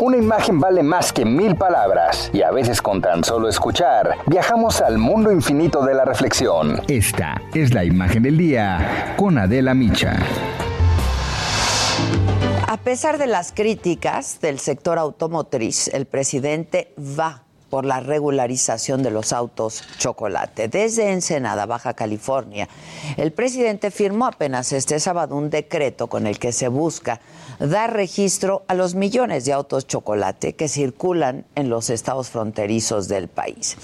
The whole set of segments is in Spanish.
Una imagen vale más que mil palabras y a veces con tan solo escuchar viajamos al mundo infinito de la reflexión. Esta es la imagen del día con Adela Micha. A pesar de las críticas del sector automotriz, el presidente va por la regularización de los autos chocolate. Desde Ensenada, Baja California, el presidente firmó apenas este sábado un decreto con el que se busca dar registro a los millones de autos chocolate que circulan en los estados fronterizos del país.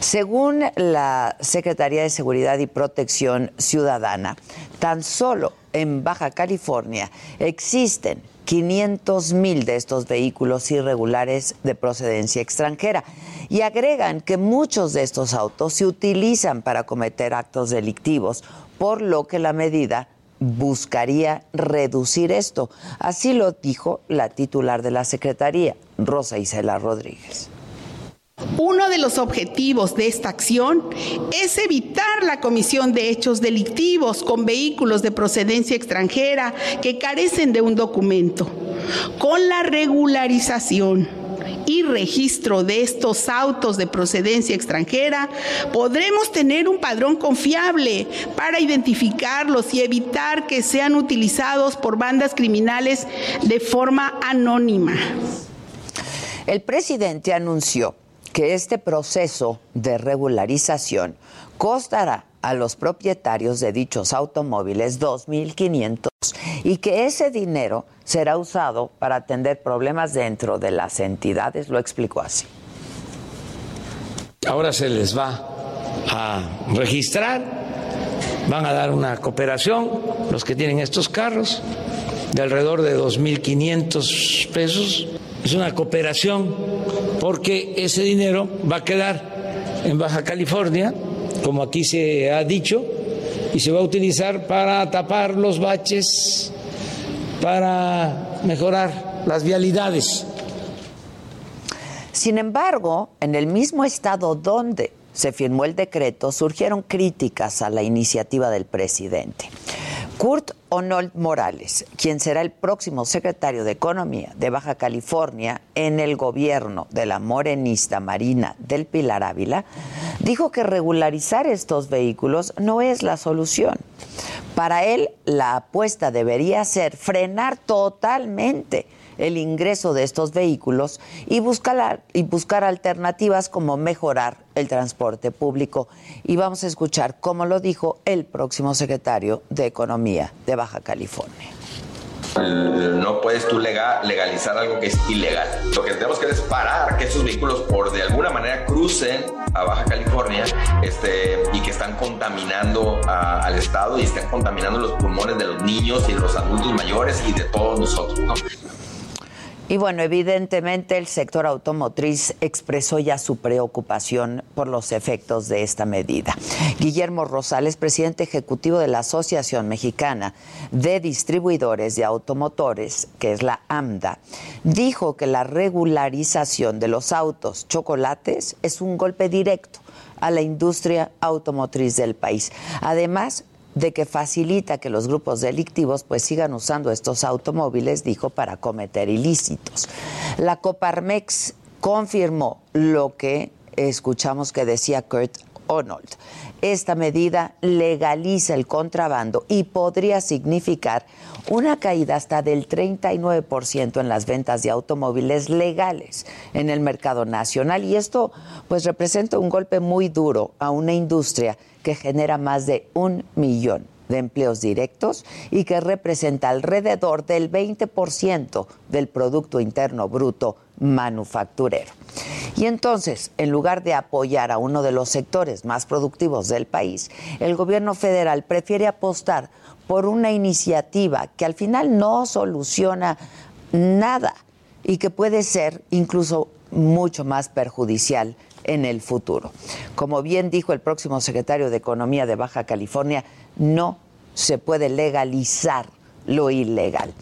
Según la Secretaría de Seguridad y Protección Ciudadana, tan solo en Baja California existen 500 mil de estos vehículos irregulares de procedencia extranjera y agregan que muchos de estos autos se utilizan para cometer actos delictivos, por lo que la medida buscaría reducir esto. Así lo dijo la titular de la Secretaría, Rosa Isela Rodríguez. Uno de los objetivos de esta acción es evitar la comisión de hechos delictivos con vehículos de procedencia extranjera que carecen de un documento. Con la regularización y registro de estos autos de procedencia extranjera, podremos tener un padrón confiable para identificarlos y evitar que sean utilizados por bandas criminales de forma anónima. El presidente anunció que este proceso de regularización costará a los propietarios de dichos automóviles 2.500 y que ese dinero será usado para atender problemas dentro de las entidades, lo explicó así. Ahora se les va a registrar, van a dar una cooperación los que tienen estos carros de alrededor de 2.500 pesos. Es una cooperación porque ese dinero va a quedar en Baja California, como aquí se ha dicho, y se va a utilizar para tapar los baches, para mejorar las vialidades. Sin embargo, en el mismo estado donde se firmó el decreto, surgieron críticas a la iniciativa del presidente. Kurt Onold Morales, quien será el próximo secretario de Economía de Baja California en el gobierno de la morenista Marina del Pilar Ávila, dijo que regularizar estos vehículos no es la solución. Para él, la apuesta debería ser frenar totalmente el ingreso de estos vehículos y buscar, alternativas como mejorar el transporte público. Y vamos a escuchar cómo lo dijo el próximo secretario de Economía de Baja California. No puedes tú legalizar algo que es ilegal. Lo que tenemos que hacer es parar que esos vehículos por de alguna manera crucen a Baja California este, están contaminando al Estado y están contaminando los pulmones de los niños y de los adultos mayores y de todos nosotros. ¿no? Y bueno, evidentemente el sector automotriz expresó ya su preocupación por los efectos de esta medida. Guillermo Rosales, presidente ejecutivo de la Asociación Mexicana de Distribuidores de Automotores, que es la AMDA, dijo que la regularización de los autos chocolates es un golpe directo a la industria automotriz del país. Además, de que facilita que los grupos delictivos pues sigan usando estos automóviles, dijo, para cometer ilícitos. La Coparmex confirmó lo que escuchamos que decía Kurt Arnold. Esta medida legaliza el contrabando y podría significar una caída hasta del 39% en las ventas de automóviles legales en el mercado nacional y esto pues representa un golpe muy duro a una industria que genera más de un millón de empleos directos y que representa alrededor del 20% del Producto Interno Bruto manufacturero. Y entonces, en lugar de apoyar a uno de los sectores más productivos del país, el gobierno federal prefiere apostar por una iniciativa que al final no soluciona nada y que puede ser incluso mucho más perjudicial en el futuro. Como bien dijo el próximo secretario de Economía de Baja California, no se puede legalizar lo ilegal.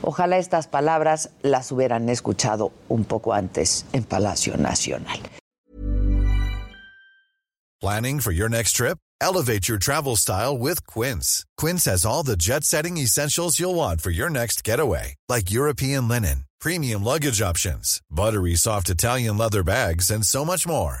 Ojalá estas palabras las hubieran escuchado un poco antes en Palacio Nacional. Planning for your next trip? Elevate your travel style with Quince. Quince has all the jet-setting essentials you'll want for your next getaway, like European linen, premium luggage options, buttery soft Italian leather bags, and so much more.